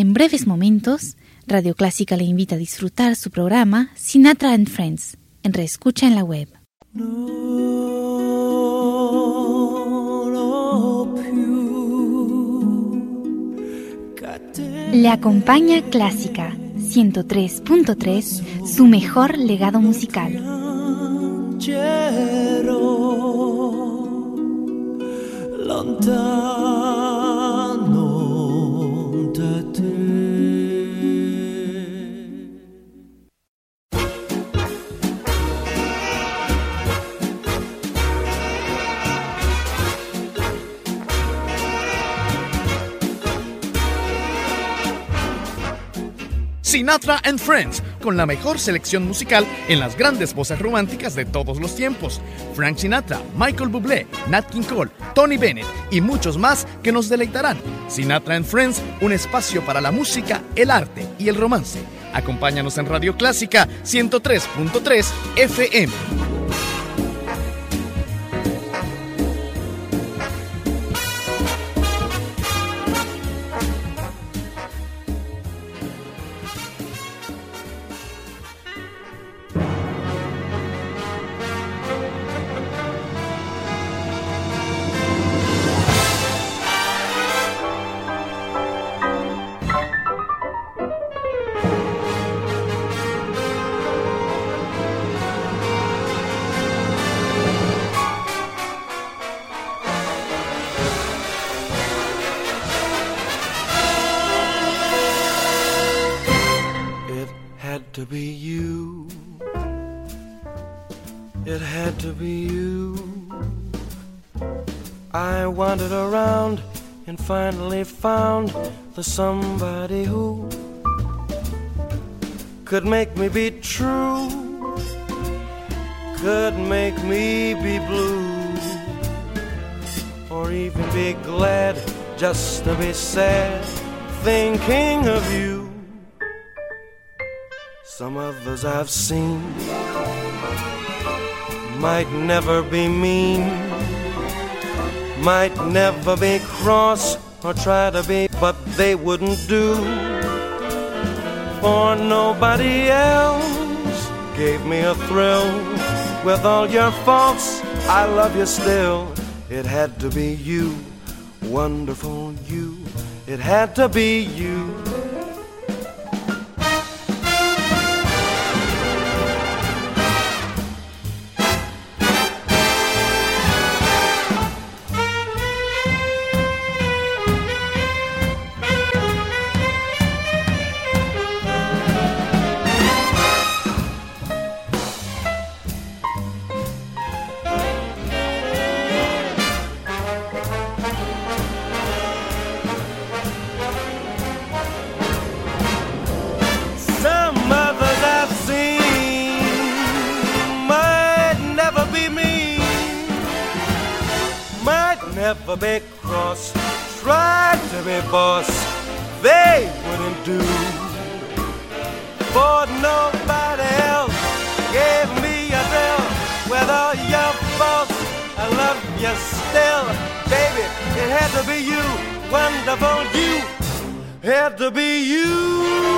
En breves momentos, Radio Clásica le invita a disfrutar su programa Sinatra and Friends en Reescucha en la web. Le acompaña Clásica 103.3, su mejor legado musical. Sinatra and Friends, con la mejor selección musical en las grandes voces románticas de todos los tiempos. Frank Sinatra, Michael Bublé, Nat King Cole, Tony Bennett y muchos más que nos deleitarán. Sinatra and Friends, un espacio para la música, el arte y el romance. Acompáñanos en Radio Clásica 103.3 FM. For somebody who could make me be true, could make me be blue, or even be glad just to be sad thinking of you. Some others I've seen might never be mean, might never be cross or try to be, but they wouldn't do. For nobody else gave me a thrill. With all your faults, I love you still. It had to be you, wonderful you. It had to be you. never be cross. Tried to be boss, they wouldn't do. For nobody else gave me a thrill. Whether you're boss, I love you still. Baby, it had to be you, wonderful you. Had to be you.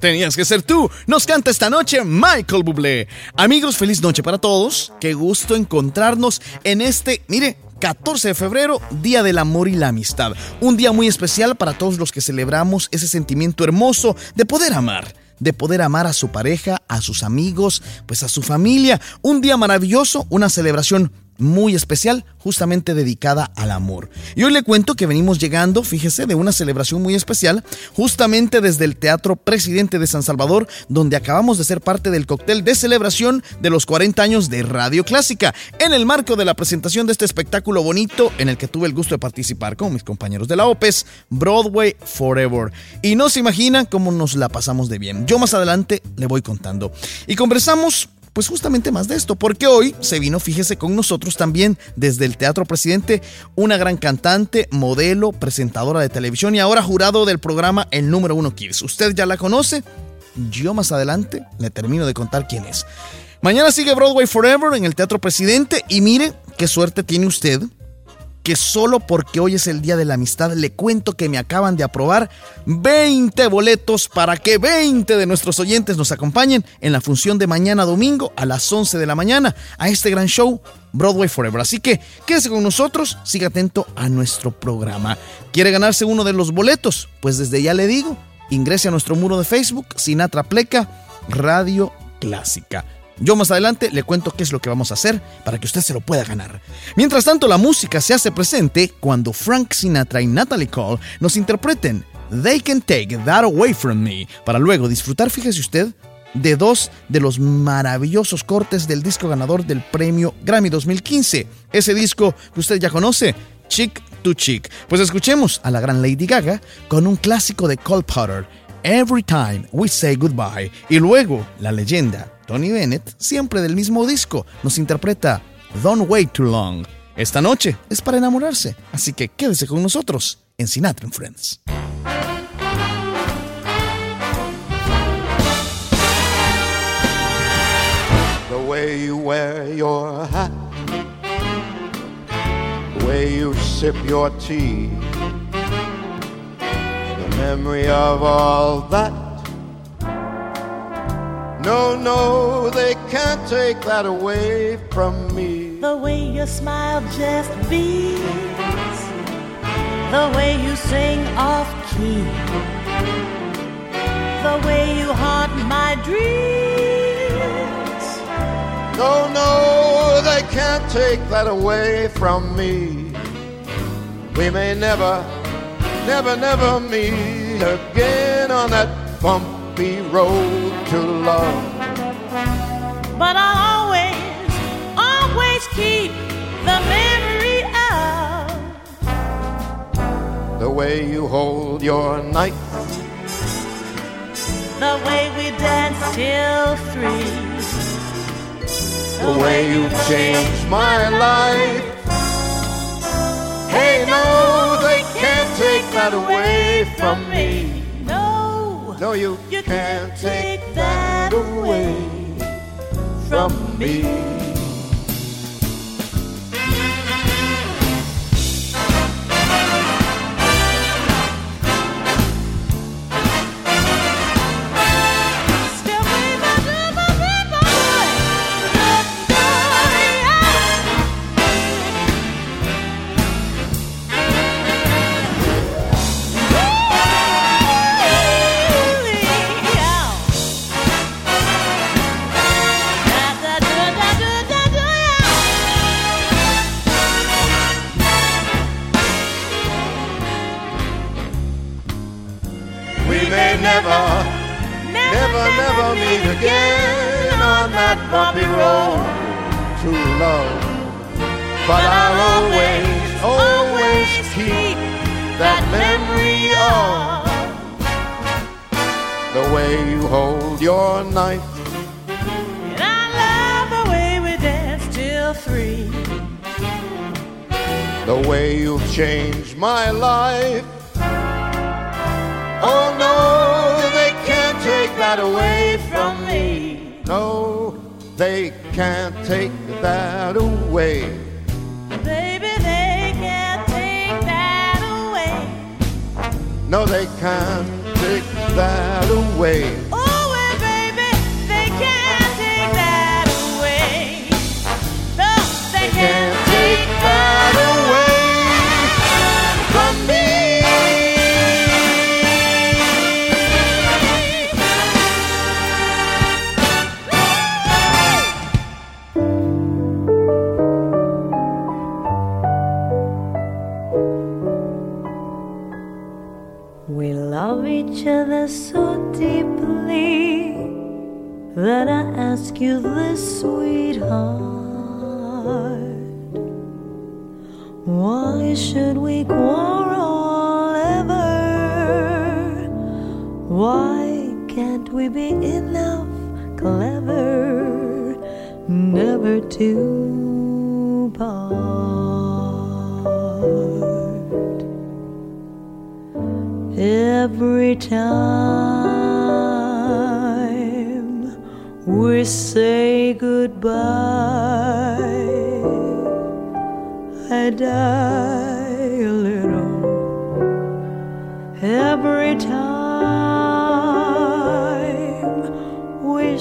Tenías que ser tú. Nos canta esta noche Michael Bublé. Amigos, feliz noche para todos. Qué gusto encontrarnos en este, mire, 14 de febrero, Día del Amor y la Amistad. Un día muy especial para todos los que celebramos ese sentimiento hermoso de poder amar de poder amar a su pareja, a sus amigos, pues a su familia. Un día maravilloso, una celebración muy especial, justamente dedicada al amor. Y hoy le cuento que venimos llegando, fíjese, de una celebración muy especial, justamente desde el Teatro Presidente de San Salvador, donde acabamos de ser parte del cóctel de celebración de los 40 años de Radio Clásica, en el marco de la presentación de este espectáculo bonito en el que tuve el gusto de participar con mis compañeros de la OPES, Broadway Forever. Y no se imagina cómo nos la pasamos de bien. Yo más adelante le voy contando. Y conversamos pues justamente más de esto, porque hoy se vino, fíjese, con nosotros también desde el Teatro Presidente, una gran cantante, modelo, presentadora de televisión y ahora jurado del programa El Número Uno Kids. Usted ya la conoce, yo más adelante le termino de contar quién es. Mañana sigue Broadway Forever en el Teatro Presidente y mire qué suerte tiene usted que solo porque hoy es el Día de la Amistad le cuento que me acaban de aprobar 20 boletos para que 20 de nuestros oyentes nos acompañen en la función de mañana domingo a las 11 de la mañana a este gran show Broadway Forever. Así que quédese con nosotros, siga atento a nuestro programa. ¿Quiere ganarse uno de los boletos? Pues desde ya le digo, ingrese a nuestro muro de Facebook, Sinatra Pleca, Radio Clásica. Yo más adelante le cuento qué es lo que vamos a hacer para que usted se lo pueda ganar. Mientras tanto, la música se hace presente cuando Frank Sinatra y Natalie Cole nos interpreten They Can Take That Away From Me, para luego disfrutar, fíjese usted, de dos de los maravillosos cortes del disco ganador del premio Grammy 2015. Ese disco que usted ya conoce, Chick to Chick. Pues escuchemos a la gran Lady Gaga con un clásico de Cole Potter, Every Time We Say Goodbye, y luego la leyenda Tony Bennett, siempre del mismo disco, nos interpreta Don't Wait Too Long. Esta noche es para enamorarse, así que quédese con nosotros en Sinatra Friends. The way you wear your hat, the way you sip your tea, the memory of all that no, no, they can't take that away from me. The way your smile just beats, the way you sing off key, the way you haunt my dreams. No, no, they can't take that away from me. We may never, never, never meet again on that bump bumpy road to love. But I'll always, always keep the memory of the way you hold your knife, the way we dance till three, the, the way you changed my life. Hey, no, they can't take that away from me. No, you, you can't, can't take that away from me. Again on that bumpy road to love. But I'll always, always keep that memory of the way you hold your knife. And I love the way we dance till three. The way you've changed my life. Oh no, away from me. No, they can't take that away. Baby, they can't take that away. No, they can't take that away. Should we quarrel ever? Why can't we be enough clever never to part? every time we say goodbye. I die a little every time we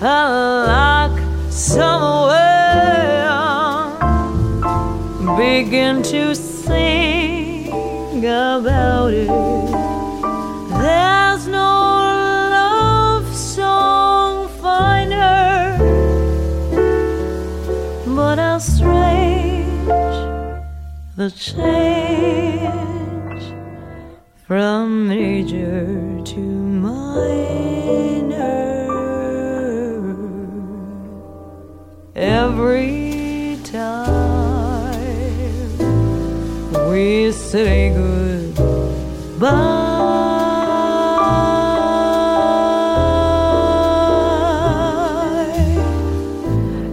a lock somewhere begin to sing about it. There's no love song finer, but how strange the change from major say goodbye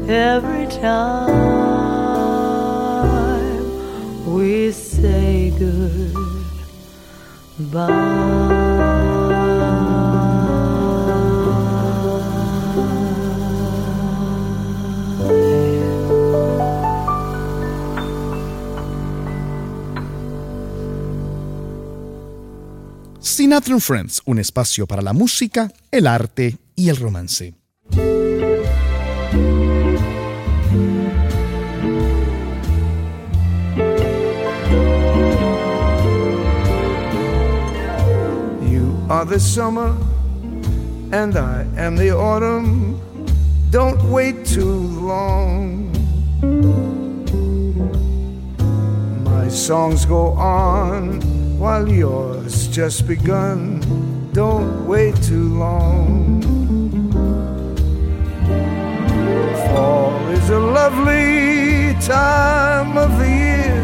every time we say goodbye. And Friends, un espacio para la música, el arte y el romance. You are the summer, and I am the autumn. Don't wait too long. My songs go on while yours just begun. Don't wait too long. Fall is a lovely time of the year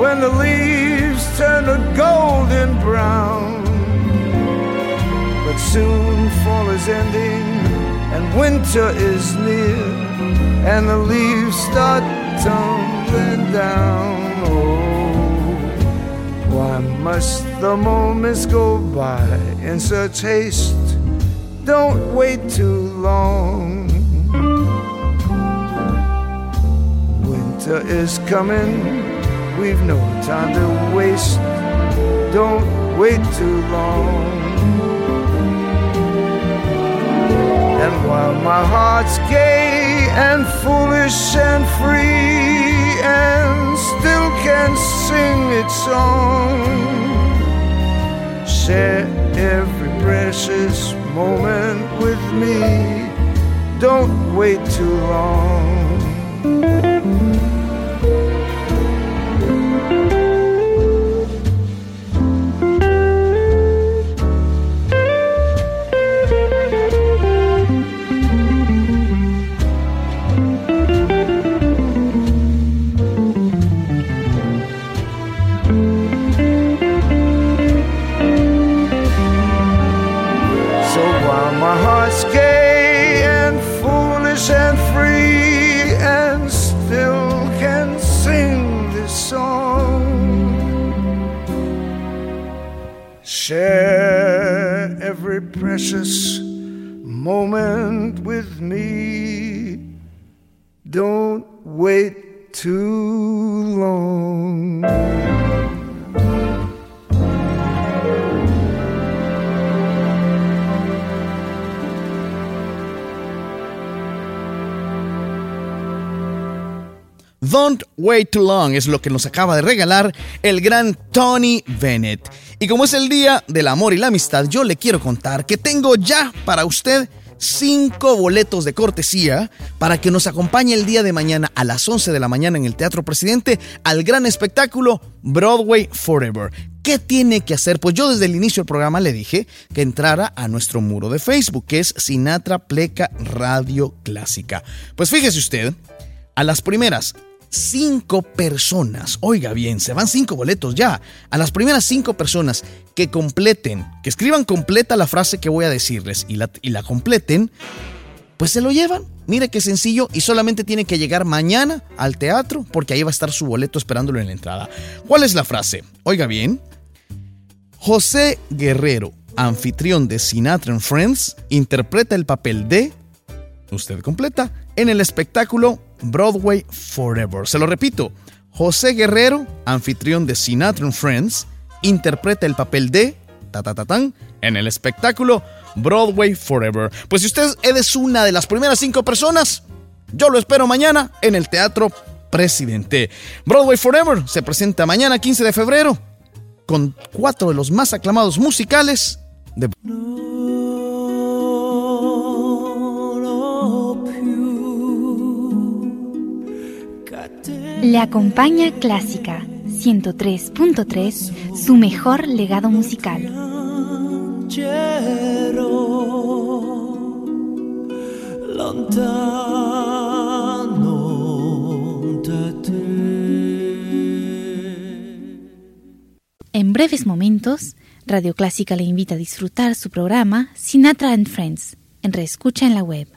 when the leaves turn a golden brown. But soon fall is ending and winter is near, and the leaves start tumbling down. Must the moments go by in such haste? Don't wait too long. Winter is coming, we've no time to waste. Don't wait too long. And while my heart's gay and foolish and free its song, share every precious moment with me. Don't wait too long. Don't Wait Too Long es lo que nos acaba de regalar el gran Tony Bennett. Y como es el día del amor y la amistad, yo le quiero contar que tengo ya para usted cinco boletos de cortesía para que nos acompañe el día de mañana a las 11 de la mañana en el Teatro Presidente al gran espectáculo Broadway Forever. ¿Qué tiene que hacer? Pues yo desde el inicio del programa le dije que entrara a nuestro muro de Facebook, que es Sinatra Pleca Radio Clásica. Pues fíjese usted, a las primeras cinco personas, oiga bien, se van cinco boletos ya, a las primeras cinco personas que completen, que escriban completa la frase que voy a decirles y la, completen, pues se lo llevan. Mire qué sencillo y solamente tiene que llegar mañana al teatro porque ahí va a estar su boleto esperándolo en la entrada. ¿Cuál es la frase? Oiga bien. José Guerrero, anfitrión de Sinatra and Friends, interpreta el papel de... Usted completa en el espectáculo Broadway Forever. Se lo repito, José Guerrero, anfitrión de Sinatra and Friends, interpreta el papel de en el espectáculo Broadway Forever. Pues si usted es una de las primeras cinco personas, yo lo espero mañana en el Teatro Presidente. Broadway Forever se presenta mañana 15 de febrero con cuatro de los más aclamados musicales de... Le acompaña Clásica 103.3, su mejor legado musical. En breves momentos, Radio Clásica le invita a disfrutar su programa Sinatra and Friends, en reescucha en la web.